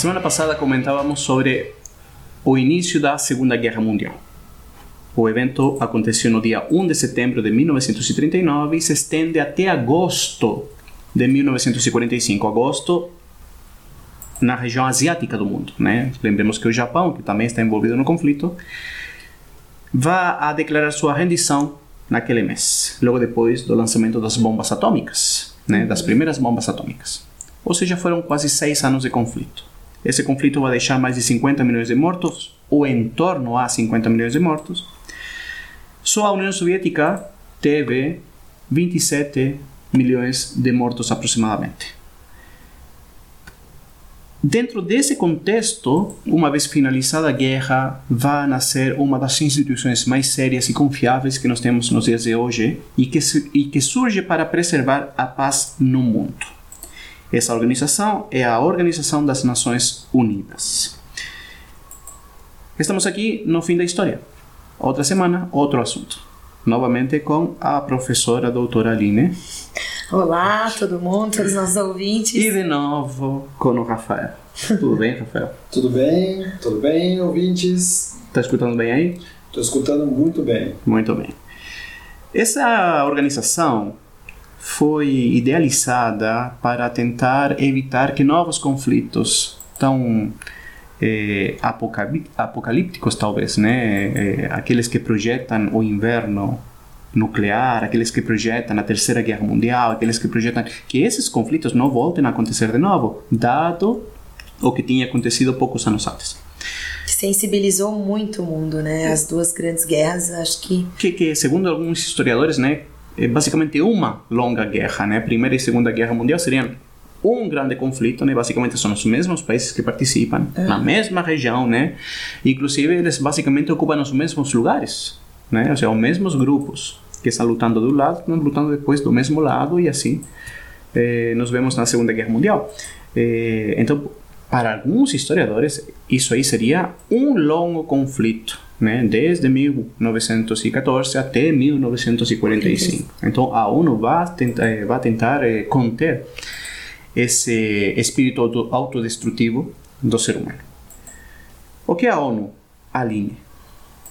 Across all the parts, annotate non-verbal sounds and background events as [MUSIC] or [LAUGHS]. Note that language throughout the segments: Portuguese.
Semana passada comentávamos sobre o início da Segunda Guerra Mundial. O evento aconteceu no dia 1 de setembro de 1939 e se estende até agosto de 1945. Agosto na região asiática do mundo, né? Lembremos que o Japão, que também está envolvido no conflito, vai a declarar sua rendição naquele mês, logo depois do lançamento das bombas atômicas, né? Das primeiras bombas atômicas. Ou seja, foram quase seis anos de conflito. Esse conflito vai deixar mais de 50 milhões de mortos, ou em torno a 50 milhões de mortos. Só a União Soviética teve 27 milhões de mortos aproximadamente. Dentro desse contexto, uma vez finalizada a guerra, vai nascer uma das instituições mais sérias e confiáveis que nós temos nos dias de hoje e que, e que surge para preservar a paz no mundo. Essa organização é a Organização das Nações Unidas. Estamos aqui no fim da história. Outra semana, outro assunto. Novamente com a professora doutora Aline. Olá, todo mundo, todos os nossos ouvintes. E de novo com o Rafael. Tudo bem, Rafael? Tudo bem? Tudo bem, ouvintes? Tá escutando bem aí? Estou escutando muito bem. Muito bem. Essa organização foi idealizada para tentar evitar que novos conflitos tão eh, apocalí- apocalípticos, talvez, né? Eh, aqueles que projetam o inverno nuclear, aqueles que projetam a terceira guerra mundial, aqueles que projetam que esses conflitos não voltem a acontecer de novo, dado o que tinha acontecido poucos anos antes. Sensibilizou muito o mundo, né? As duas grandes guerras, acho que que, que segundo alguns historiadores, né, é basicamente uma longa guerra, né? Primeira e Segunda Guerra Mundial seriam um grande conflito, né? Basicamente são os mesmos países que participam na mesma região, né? Inclusive eles basicamente ocupam os mesmos lugares, né? Ou seja, os mesmos grupos que estão lutando do lado, estão lutando depois do mesmo lado e assim eh, nos vemos na Segunda Guerra Mundial. Eh, então, para alguns historiadores, isso aí seria um longo conflito, né? Desde 1914 até 1945. Então, a ONU vai tentar, eh, vai tentar eh, conter esse espírito auto- autodestrutivo do ser humano. O que é a ONU, Aline?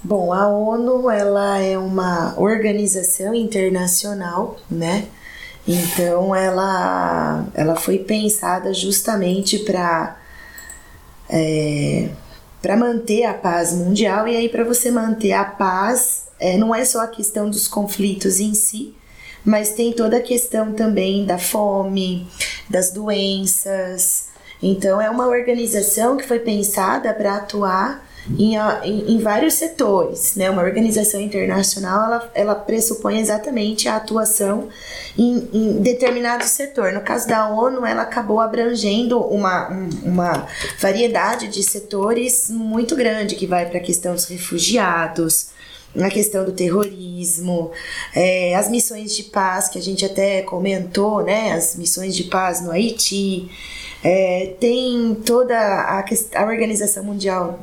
Bom, a ONU ela é uma organização internacional, né? Então ela, ela foi pensada justamente para para manter a paz mundial e aí para você manter a paz é, não é só a questão dos conflitos em si, mas tem toda a questão também da fome, das doenças. Então é uma organização que foi pensada para atuar em, em, vários setores, né? Uma organização internacional, ela, ela pressupõe exatamente a atuação em, em determinado setor. No caso da ONU, ela acabou abrangendo uma, um- uma variedade de setores muito grande, que vai para a questão dos refugiados, na questão do terrorismo, é, as missões de paz que a gente até comentou, né? As missões de paz no Haiti, é, tem toda a, a Organização Mundial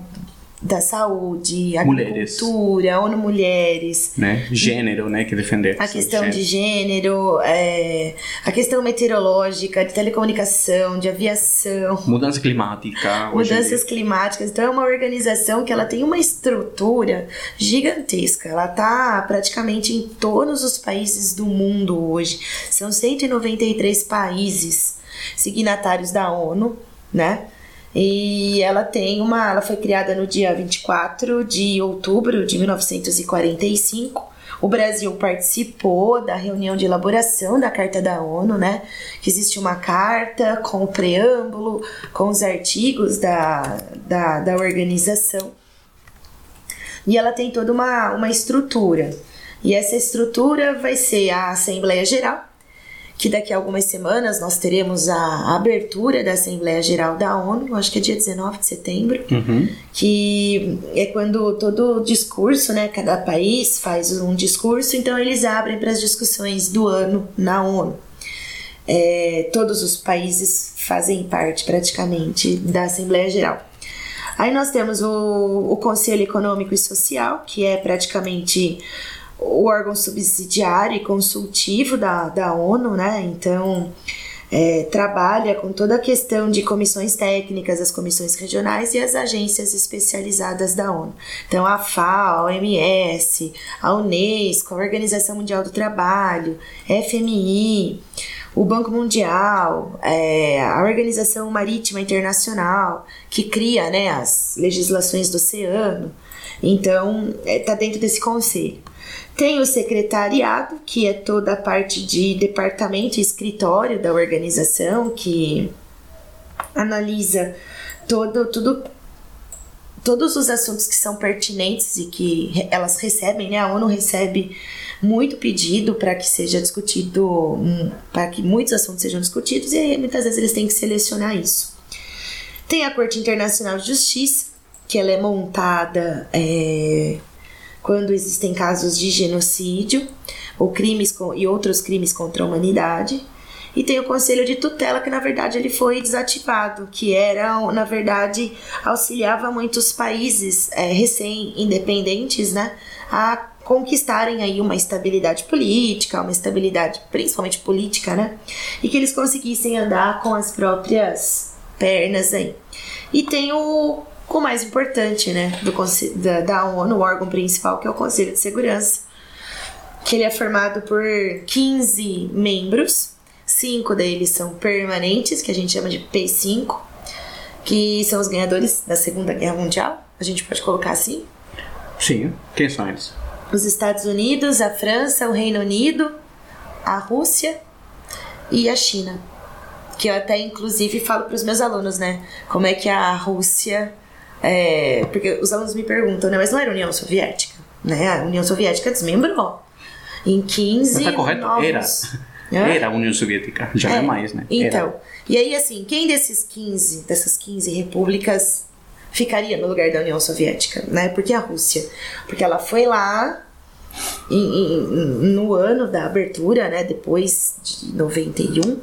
da Saúde, Mulheres. Agricultura, ONU Mulheres, né? Gênero, né? Que defender. a questão de gênero, é, a questão meteorológica, de telecomunicação, de aviação, Mudança climática. mudanças climáticas. Então é uma organização que ela tem uma estrutura gigantesca. Ela está praticamente em todos os países do mundo hoje. São 193 países signatários da ONU, né? E ela tem uma, ela foi criada no dia 24 de outubro de 1945. O Brasil participou da reunião de elaboração da Carta da ONU, né? Que existe uma carta com o preâmbulo, com os artigos da, da, da organização. E ela tem toda uma, uma estrutura. E essa estrutura vai ser a Assembleia Geral, que daqui a algumas semanas nós teremos a abertura da Assembleia Geral da ONU, acho que é dia 19 de setembro, Uhum. que é quando todo discurso, né, cada país faz um discurso, então eles abrem para as discussões do ano na ONU. É, todos os países fazem parte praticamente da Assembleia Geral. Aí nós temos o, o Conselho Econômico e Social, que é praticamente o órgão subsidiário e consultivo da, da ONU, né? Então, é, trabalha com toda a questão de comissões técnicas, as comissões regionais e as agências especializadas da ONU. Então, a FAO, a OMS, a Unesco, a Organização Mundial do Trabalho, FMI, o Banco Mundial, é, a Organização Marítima Internacional, que cria né, as legislações do oceano. Então, está dentro desse conselho. Tem o secretariado, que é toda a parte de departamento e escritório da organização, que analisa todo, tudo, todos os assuntos que são pertinentes e que elas recebem, né? A ONU recebe muito pedido para que seja discutido, hum, para que muitos assuntos sejam discutidos, e muitas vezes eles têm que selecionar isso. Tem a Corte Internacional de Justiça, que ela é montada é, quando existem casos de genocídio ou crimes com, e outros crimes contra a humanidade. E tem o Conselho de Tutela, que na verdade ele foi desativado, que era, na verdade, auxiliava muitos países é, recém-independentes, né, a conquistarem aí uma estabilidade política, uma estabilidade principalmente política, né, e que eles conseguissem andar com as próprias pernas aí. E tem o, o mais importante, né, do, da, da ONU, o órgão principal, que é o Conselho de Segurança, que ele é formado por 15 membros, cinco deles são permanentes, que a gente chama de P5, que são os ganhadores da Segunda Guerra Mundial, a gente pode colocar assim. Sim. Quem são eles? Os Estados Unidos, a França, o Reino Unido, a Rússia e a China. Que eu até inclusive falo para os meus alunos, né? Como é que a Rússia. É, porque os alunos me perguntam, né? Mas não era a União Soviética, né? A União Soviética desmembrou em 15 Mas tá correto? novos. Era. Era a União Soviética. Já não é mais, né? Então, Era. e aí assim, quem desses 15, dessas 15 repúblicas ficaria no lugar da União Soviética, né? Porque a Rússia, porque ela foi lá em- em- no ano da abertura, né, depois de 91,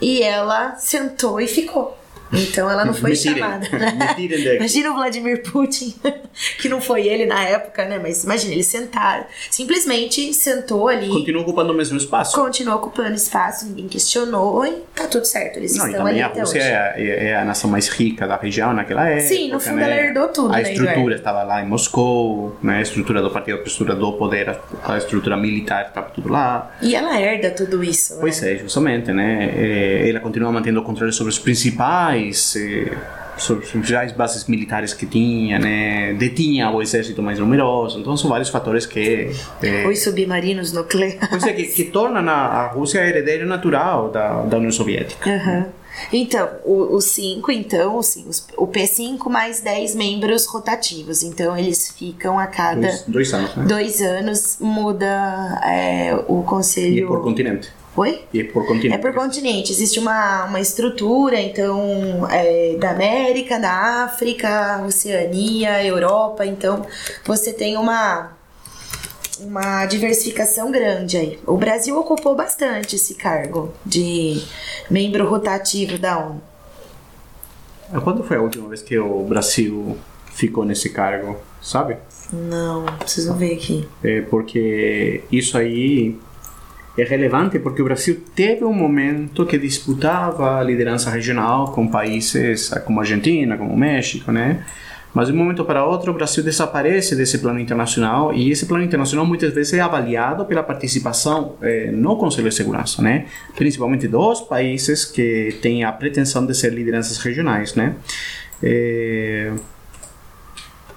e ela sentou e ficou. Então ela não foi chamada. [LAUGHS] né? Imagina o Vladimir Putin, [LAUGHS] que não foi ele na época, né? Mas imagina, ele sentaram. Simplesmente sentou ali Continua ocupando o mesmo espaço. continuou ocupando espaço, ninguém questionou e tá tudo certo. Eles Não, e estão ali também a até Rússia hoje. é a, é- é a nação mais rica da região naquela época. Sim, no fundo né? ela herdou tudo, A né, estrutura estava lá em Moscou, né? a estrutura do partido, a estrutura do poder, a- estrutura militar estava tudo lá. E ela herda tudo isso. Pois né? é, justamente, né? Eh, Ela continua mantendo o controle sobre os principais, eh, sobre as principais bases militares que tinha, né? Detinha o exército mais numeroso. Então são vários fatores que eh, Os submarinos nucleares. Pois é, que, que tornam a, a Rússia herdeira natural da, da União Soviética. Aham. Então, o- os cinco, então, assim, os- o P5 mais 10 membros rotativos. Então, eles ficam a cada Dois, dois anos, né? dois anos, muda é, o E conselho. é por continente. Oi? E é por continente. É por continente, existe uma, uma estrutura, então, é, da América, da África, Oceania, Europa, então você tem uma, uma diversificação grande aí. O Brasil ocupou bastante esse cargo de membro rotativo da ONU. Quando foi a última vez que o Brasil ficou nesse cargo, sabe? Não, preciso ver aqui. É porque isso aí é relevante porque o Brasil teve um momento que disputava a liderança regional com países como a Argentina, como o México, né? Mas de um momento para outro o Brasil desaparece desse plano internacional e esse plano internacional muitas vezes é avaliado pela participação eh, no Conselho de Segurança, né? Principalmente dos países que têm a pretensão de ser lideranças regionais, né? Eh,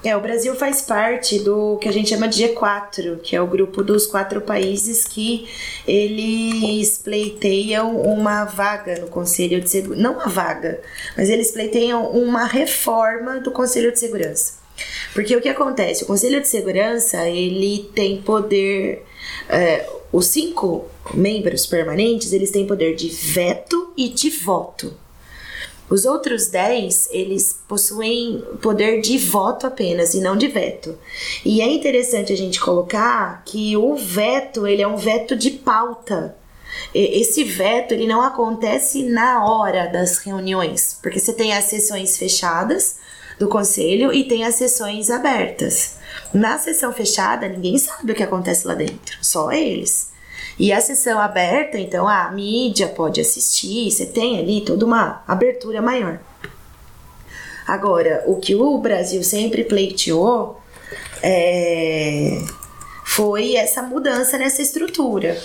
É, o Brasil faz parte do que a gente chama de G4, que é o grupo dos quatro países que eles pleiteiam uma vaga no Conselho de Segurança. Não uma vaga, mas eles pleiteiam uma reforma do Conselho de Segurança. Porque o que acontece? O Conselho de Segurança, ele tem poder... é, os cinco membros permanentes, eles têm poder de veto e de voto. Os outros 10, eles possuem poder de voto apenas e não de veto. E é interessante a gente colocar que o veto, ele é um veto de pauta. Esse veto, ele não acontece na hora das reuniões, porque você tem as sessões fechadas do conselho e tem as sessões abertas. Na sessão fechada, ninguém sabe o que acontece lá dentro, só eles. E a sessão aberta, então a mídia pode assistir, você tem ali toda uma abertura maior. Agora, o que o Brasil sempre pleiteou é, foi essa mudança nessa estrutura,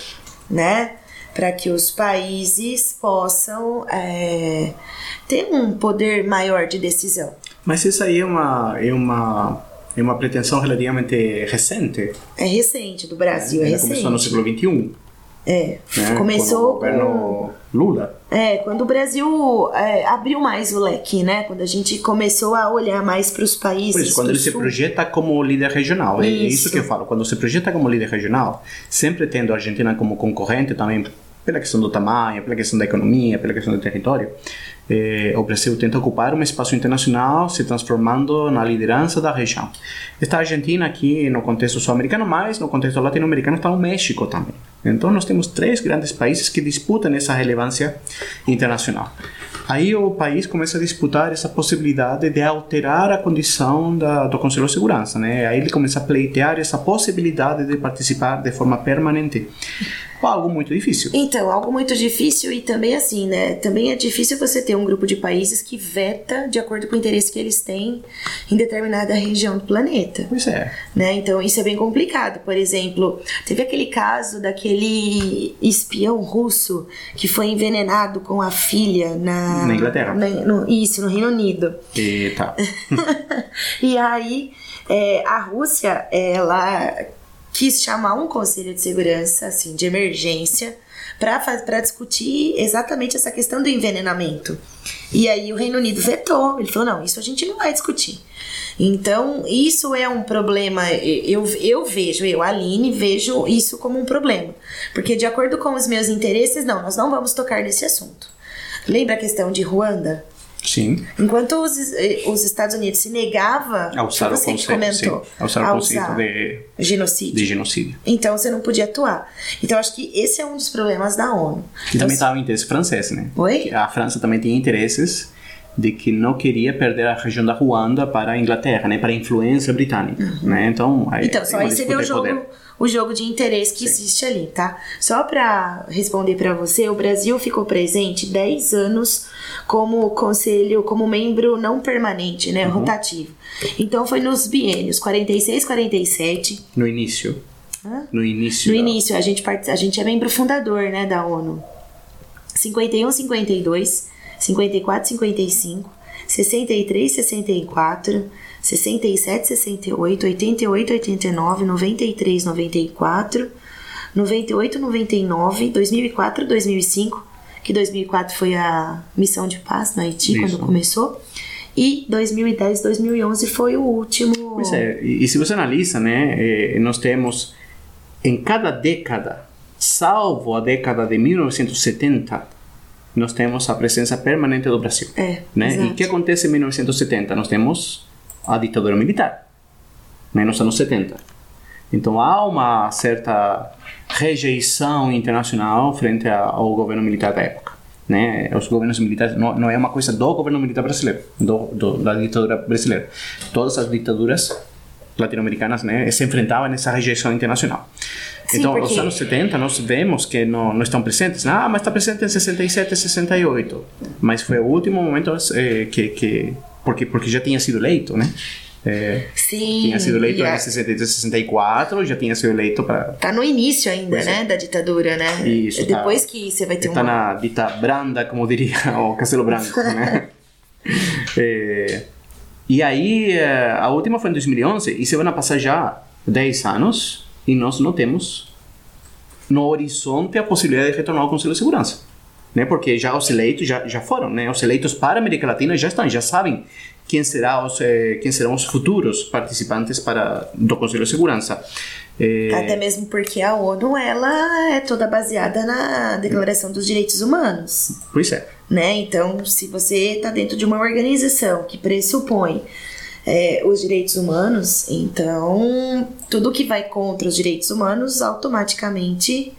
né? Para que os países possam é, ter um poder maior de decisão. mas isso aí é uma é uma é uma pretensão relativamente recente. É recente do Brasil, é Ela recente. começou no século XXI. É, né? começou com o Lula. É, quando o Brasil é, abriu mais o leque, né? Quando a gente começou a olhar mais para os países. Por isso, quando do ele se sul. projeta como líder regional, é isso. Isso. que eu falo. Quando se projeta como líder regional, sempre tendo a Argentina como concorrente também pela questão do tamanho, pela questão da economia, pela questão do território, eh, o Brasil tenta ocupar um espaço internacional, se transformando na liderança da região. Está a Argentina aqui no contexto sul-americano, mas no contexto latino-americano está o México também. Então nós temos três grandes países que disputam essa relevância internacional. Aí o país começa a disputar essa possibilidade de alterar a condição da, do Conselho de Segurança, né? Aí ele começa a pleitear essa possibilidade de participar de forma permanente. Algo muito difícil. Então, algo muito difícil e também assim, né? Também é difícil você ter um grupo de países que veta de acordo com o interesse que eles têm em determinada região do planeta. Pois é. Né? Então isso é bem complicado. Por exemplo, teve aquele caso daquele espião russo que foi envenenado com a filha na, Na Inglaterra. na- no- isso, no Reino Unido. E tá. [LAUGHS] E aí, é, a Rússia, ela quis chamar um conselho de segurança, assim, de emergência, para discutir exatamente essa questão do envenenamento. E aí o Reino Unido vetou, ele falou, não, isso a gente não vai discutir. Então, isso é um problema, eu, eu vejo, eu, Aline, vejo isso como um problema. Porque de acordo com os meus interesses, não, nós não vamos tocar nesse assunto. Lembra a questão de Ruanda? Sim. Enquanto os, eh, os Estados Unidos se negava, A usar o você que conceito, sim. comentou, A usar a o conceito de, genocídio. de genocídio. Então você não podia atuar. Então acho que esse é um dos problemas da ONU. Que também Então, estava o interesse francês, né? Oi? Que A França também tinha interesses de que não queria perder a região da Ruanda para a Inglaterra, né? Para a influência britânica, né? Então, aí, Então, só aí você vê o jogo, poder. o jogo de interesse que existe ali, tá? Só pra responder pra você, o Brasil ficou presente 10 anos como conselho, como membro não permanente, né? Uhum. Rotativo. Então foi nos biênios 46, 47. No início. Hã? No início. No da- início, a gente, part- a gente é membro fundador, né, da ONU. 51, 52, 54, 55, 63, 64, 67, 68, 88, 89, 93, 94, 98, 99, 2004, 2005, que 2004 foi a missão de paz no Haiti, Isso. quando começou. E 2010, 2011 foi o último. Pois é, e, e se você analisa, né, eh, nós temos em cada década, salvo a década de 1970, nós temos a presença permanente do Brasil. É, né? E o que acontece em 1970? Nós temos a ditadura militar, né, nos anos 70. Então há uma certa rejeição internacional frente ao governo militar da época. Né? Os governos militares não, não é uma coisa do governo militar brasileiro, do, do, da ditadura brasileira. Todas as ditaduras latino-americanas né, se enfrentavam a essa rejeição internacional. Sim, então, porque- nos anos 70, nós vemos que não, não estão presentes. Ah, mas está presente em 67, 68. Mas foi o último momento eh, que, que porque, porque já tinha sido eleito, né? Eh, Sim. tinha sido eleito a- em 63, 64, já tinha sido eleito para Tá no início ainda, Pois é. né, da ditadura, né? Isso, tá. Depois que você vai ter está uma... na dita branda, como diria [LAUGHS] o Castelo Branco, [LAUGHS] né? Eh, e aí, eh, a última foi em 2011, e se vão passar já 10 anos, e nós não temos no horizonte a possibilidade de retornar ao Conselho de Segurança. Né? Porque já os eleitos já, já foram, né? Os eleitos para a América Latina já estão, já sabem quem será os eh, quem serão os futuros participantes para do Conselho de Segurança. Eh, Até mesmo porque a ONU, ela é toda baseada na Declaração dos Direitos Humanos, pois é. né? Então, se você está dentro de uma organização que pressupõe é, os direitos humanos, então tudo que vai contra os direitos humanos automaticamente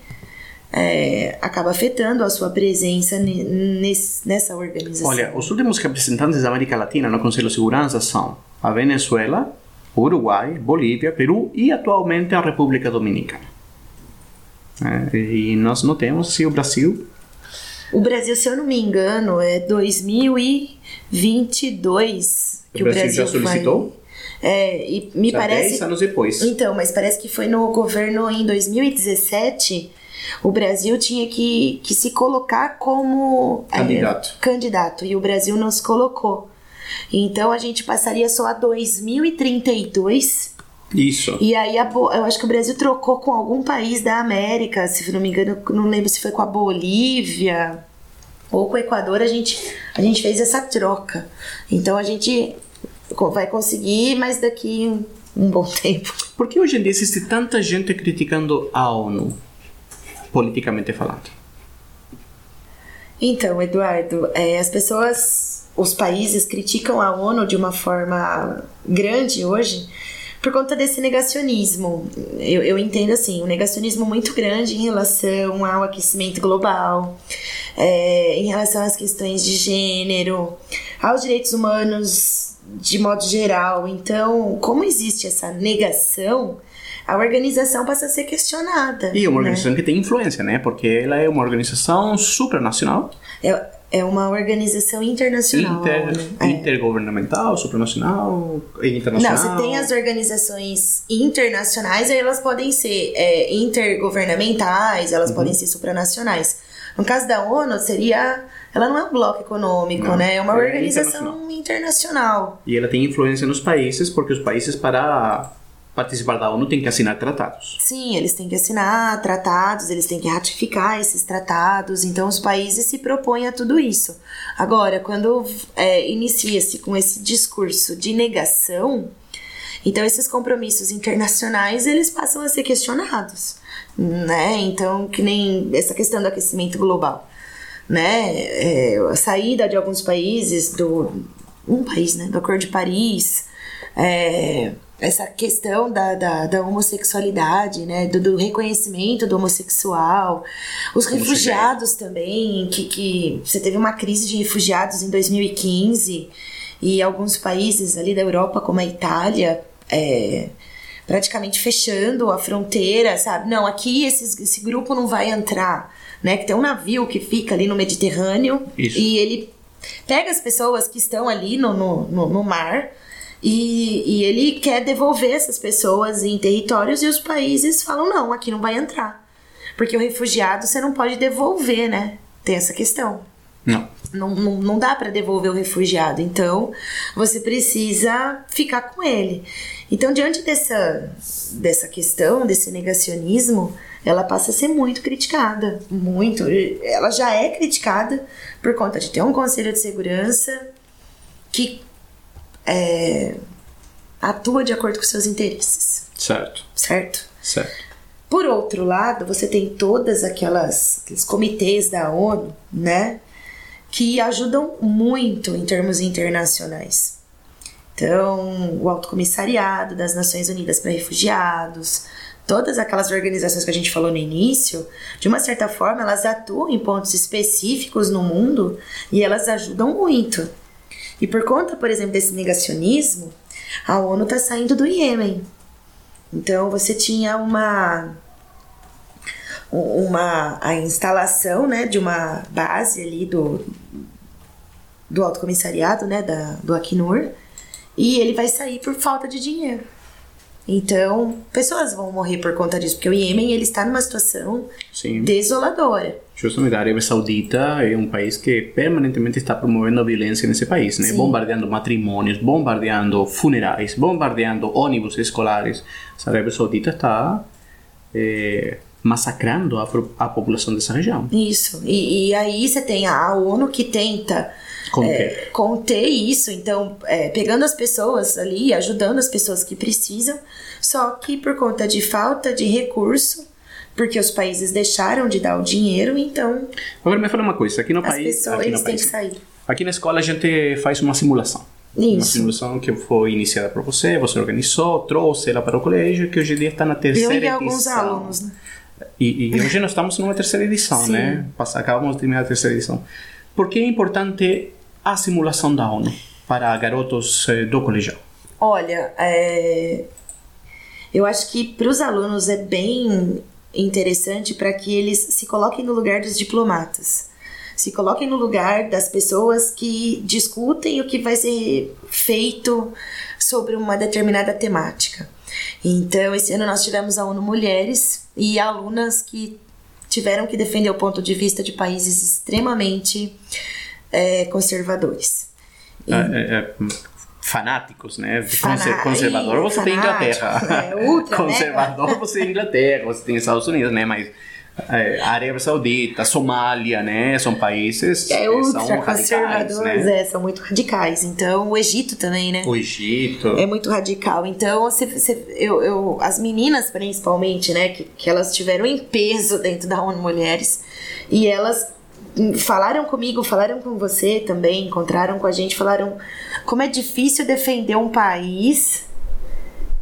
é, acaba afetando a sua presença nesse- nessa organização. Olha, os últimos representantes da América Latina no Conselho de Segurança são a Venezuela, Uruguai, Bolívia, Peru e atualmente a República Dominicana. É, e nós não temos assim, o Brasil. O Brasil, se eu não me engano, é 2022 que O o Brasil Brasil, já solicitou? vai. É, e me já parece 10 anos depois. Então, mas parece que foi no governo em 2017. O Brasil tinha que, que se colocar como é, Candidato. candidato e o Brasil não se colocou. Então a gente passaria só a 2032 Isso. e aí a eu acho que o Brasil trocou com algum país da América, se não me engano, não lembro se foi com a Bolívia ou com o Equador, a gente, a gente fez essa troca. Então a gente vai conseguir, mas daqui um, um bom [LAUGHS] tempo. Por que hoje em dia existe tanta gente criticando a ONU, politicamente falando? Então, Eduardo, é, as pessoas, os países criticam a ONU de uma forma grande hoje por conta desse negacionismo. Eu, eu entendo assim, um negacionismo muito grande em relação ao aquecimento global, é, em relação às questões de gênero, aos direitos humanos de modo geral. Então, como existe essa negação, a organização passa a ser questionada. E uma né? organização que tem influência, né? Porque ela é uma organização supranacional, É, é uma organização internacional. inter, né? É. intergovernamental, supranacional e Não, internacional. você tem as organizações internacionais, aí elas podem ser é, intergovernamentais, Uhum. elas podem ser supranacionais. No caso da ONU, seria. Ela não é um bloco econômico, Não, né? É uma é organização internacional. E ela tem influência nos países, porque os países, para participar da ONU, têm que assinar tratados. Sim, eles têm que assinar tratados, eles têm que ratificar esses tratados, então os países se propõem a tudo isso. Agora, quando é, inicia-se com esse discurso de negação, então esses compromissos internacionais eles passam a ser questionados, né? Então, que nem essa questão do aquecimento global, né? É, a saída de alguns países do um país, né? Do Acordo de Paris, é, essa questão da, da, da homossexualidade, né? Do, do reconhecimento do homossexual, os Como refugiados também, que, que você teve uma crise de refugiados em 2015 e alguns países ali da Europa, como a Itália, é, praticamente fechando a fronteira, sabe? Não, aqui esses, esse grupo não vai entrar, né? Que tem um navio que fica ali no Mediterrâneo Isso. e ele pega as pessoas que estão ali no, no, no, no mar e, e ele quer devolver essas pessoas em territórios e os países falam, não, aqui não vai entrar. Porque o refugiado você não pode devolver, né? Tem essa questão. Não. Não, não, não dá para devolver o refugiado, então você precisa ficar com ele. Então, diante dessa, dessa questão, desse negacionismo, ela passa a ser muito criticada, muito. Ela já é criticada por conta de ter um conselho de segurança que é, atua de acordo com seus interesses, Certo, certo? certo. Por outro lado, você tem todas aquelas aqueles comitês da ONU, né, que ajudam muito em termos internacionais. Então, o Alto Comissariado das Nações Unidas para Refugiados, todas aquelas organizações que a gente falou no início, de uma certa forma, elas atuam em pontos específicos no mundo e elas ajudam muito. E por conta, por exemplo, desse negacionismo, a ONU está saindo do Iêmen. Então você tinha uma uma a instalação, né, de uma base ali do do Alto Comissariado, né, da, do Acnur, e ele vai sair por falta de dinheiro. Então, pessoas vão morrer por conta disso, porque o Iêmen ele está numa situação Sim. desoladora. Justamente, a Arábia Saudita é um país que permanentemente está promovendo a violência nesse país, né? Sim. Bombardeando matrimônios, bombardeando funerais, bombardeando ônibus escolares. A Arábia Saudita está eh, massacrando a, a população dessa região. Isso. E, e aí você tem a ONU que tenta Conter. é, conter isso, então é, pegando as pessoas ali, ajudando as pessoas que precisam, só que por conta de falta de recurso, porque os países deixaram de dar o dinheiro, então Agora me fala uma coisa, aqui no as país, pessoas aqui eles têm que sair. aqui na escola a gente faz uma simulação. Uma Isso. simulação que foi iniciada por você, você organizou, trouxe ela para o colégio, que hoje em dia está na terceira Eu e edição. alguns alunos, né? E, e [LAUGHS] hoje nós estamos numa terceira edição, Sim. né? Acabamos de terminar a terceira edição. Por que é importante a simulação da ONU para garotos eh, do colegial? Olha, é, eu acho que para os alunos é bem interessante para que eles se coloquem no lugar dos diplomatas. Se coloquem no lugar das pessoas que discutem o que vai ser feito sobre uma determinada temática. Então, esse ano nós tivemos a ONU Mulheres e alunas que tiveram que defender o ponto de vista de países extremamente é, conservadores. É, é, é, fanáticos, né? Conser- conservador você tem Inglaterra. é, ultra, né? conservador você tem Inglaterra, você tem Estados Unidos, né? Mas é, Arábia Saudita, Somália, né? São países É ultra são radicais, conservadores, né? é, são muito radicais. Então, o Egito também, né? O Egito. É muito radical. Então, eu, eu- as meninas, principalmente, né, que, que elas tiveram em peso dentro da ONU Mulheres, e elas falaram comigo, falaram com você também, encontraram com a gente, falaram como é difícil defender um país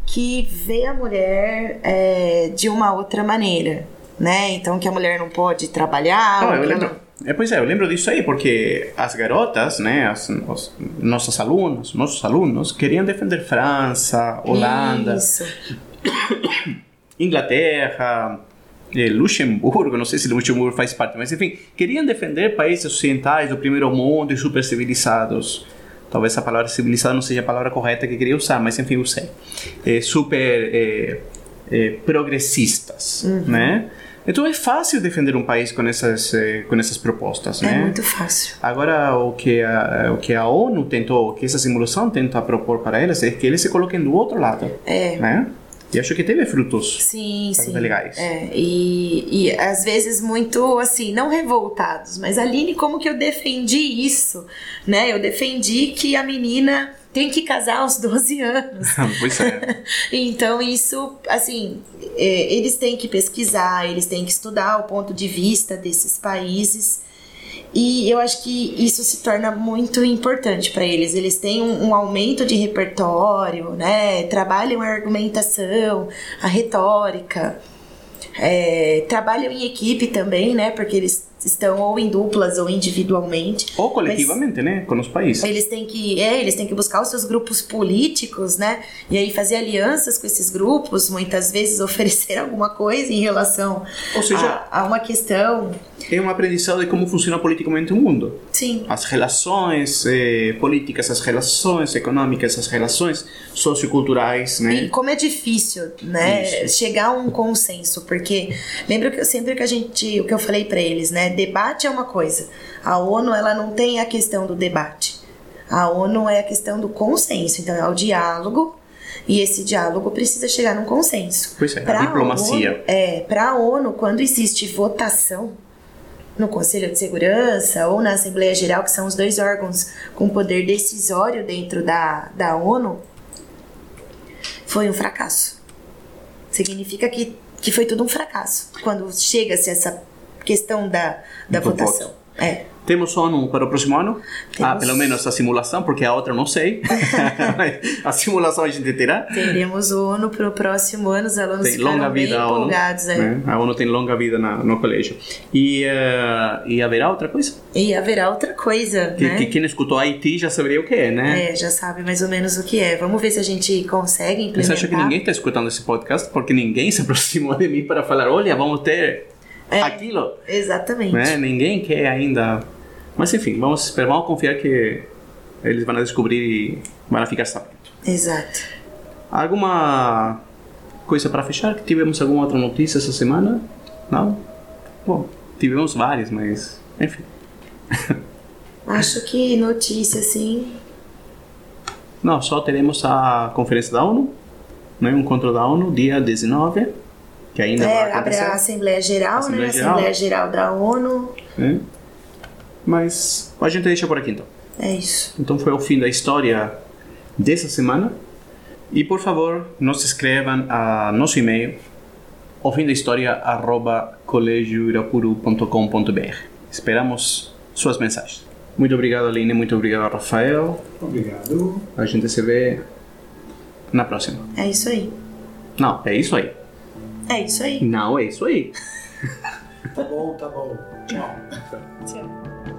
que vê a mulher é, de uma outra maneira, né? Então, que a mulher não pode trabalhar. Não, eu lembro. ela- É, pois é, eu lembro disso aí, porque as garotas, né, as, os, nossas alunas, nossos alunos, queriam defender França, Holanda, Isso. [COUGHS] Inglaterra, eh, Luxemburgo, não sei se Luxemburgo faz parte, mas enfim, queriam defender países ocidentais do primeiro mundo e super civilizados. Talvez a palavra civilizado não seja a palavra correta que queria usar, mas enfim, usei. Eh, super eh, eh, progressistas, né? Então é fácil defender um país com essas, com essas propostas, É né? muito fácil. Agora, o que, a, o que a ONU tentou, o que essa simulação tenta propor para elas é que eles se coloquem do outro lado, É. né? E acho que teve frutos. Sim, sim. legais. É, e, e às vezes muito assim, não revoltados, mas Aline, como que eu defendi isso? Né? Eu defendi que a menina tem que casar aos 12 anos. [LAUGHS] pois é. [LAUGHS] Então, isso, assim, é, eles têm que pesquisar, eles têm que estudar o ponto de vista desses países. E eu acho que isso se torna muito importante para eles. Eles têm um, um aumento de repertório, né? Trabalham a argumentação, a retórica. É, trabalham em equipe também, né? Porque eles estão ou em duplas ou individualmente. Ou coletivamente, né? Com os países. Eles têm que, é, eles têm que buscar os seus grupos políticos, né? E aí fazer alianças com esses grupos, muitas vezes [LAUGHS] oferecer alguma coisa em relação Ou seja- a, a uma questão. É um aprendizado de como funciona politicamente o mundo. Sim. As relações eh, políticas, as relações econômicas, as relações socioculturais, E né? como é difícil, né, Isso. chegar a um consenso, porque lembra que sempre que a gente, o que eu falei pra eles, né, debate é uma coisa. A ONU ela não tem a questão do debate. A ONU é a questão do consenso, então é o diálogo E esse diálogo precisa chegar num consenso. Pois é, a Pra diplomacia. ONU, é, para a ONU, quando existe votação no Conselho de Segurança ou na Assembleia Geral, que são os dois órgãos com poder decisório dentro da, da ONU, foi um fracasso. Significa que, que foi tudo um fracasso quando chega-se essa questão da, da Do votação. É. Temos ONU para o próximo ano? Ah, Temos. pelo menos a simulação, porque a outra eu não sei. [LAUGHS] [LAUGHS] A simulação a gente terá. Teremos o ONU para o próximo ano, os alunos Tem longa bem vida a ONU. empolgados. é. né? A ONU tem longa vida na, no colégio. E, eh, e haverá outra coisa? E haverá outra coisa, Que, né? que quem escutou Haiti já saberia o que é, né? É, já sabe mais ou menos o que é. Vamos ver se a gente consegue implementar. Você acha que ninguém está escutando esse podcast? Porque ninguém se [LAUGHS] aproximou de mim para falar, olha, vamos ter É. aquilo. Exatamente. Né? Ninguém quer ainda. Mas enfim, vamos esperar, vamos confiar que eles vão descobrir e vão ficar sabendo. Exato. Alguma coisa para fechar? Tivemos alguma outra notícia essa semana? Não? Bom, tivemos várias, mas enfim. [LAUGHS] Acho que notícia, assim. Não, só teremos a conferência da ONU, né? um encontro da ONU, dia 19, que ainda É, abre a Assembleia Geral, Assembleia né? Geral. Assembleia Geral da ONU. né? Mas a gente deixa por aqui então. É isso. Então foi o fim da história dessa semana. E por favor, nos escrevam a nosso e-mail o fim da história arroba. Esperamos suas mensagens. Muito obrigado, Aline. Muito obrigado, Rafael. Obrigado. A gente se vê na próxima. É isso aí. Não, é isso aí. É isso aí. Não, é isso aí. Tá bom, tá bom. Tchau. Tchau.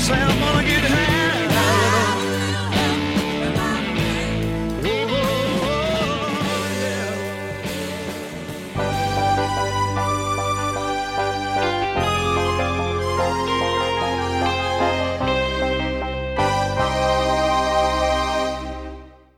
Say I'm gonna get high.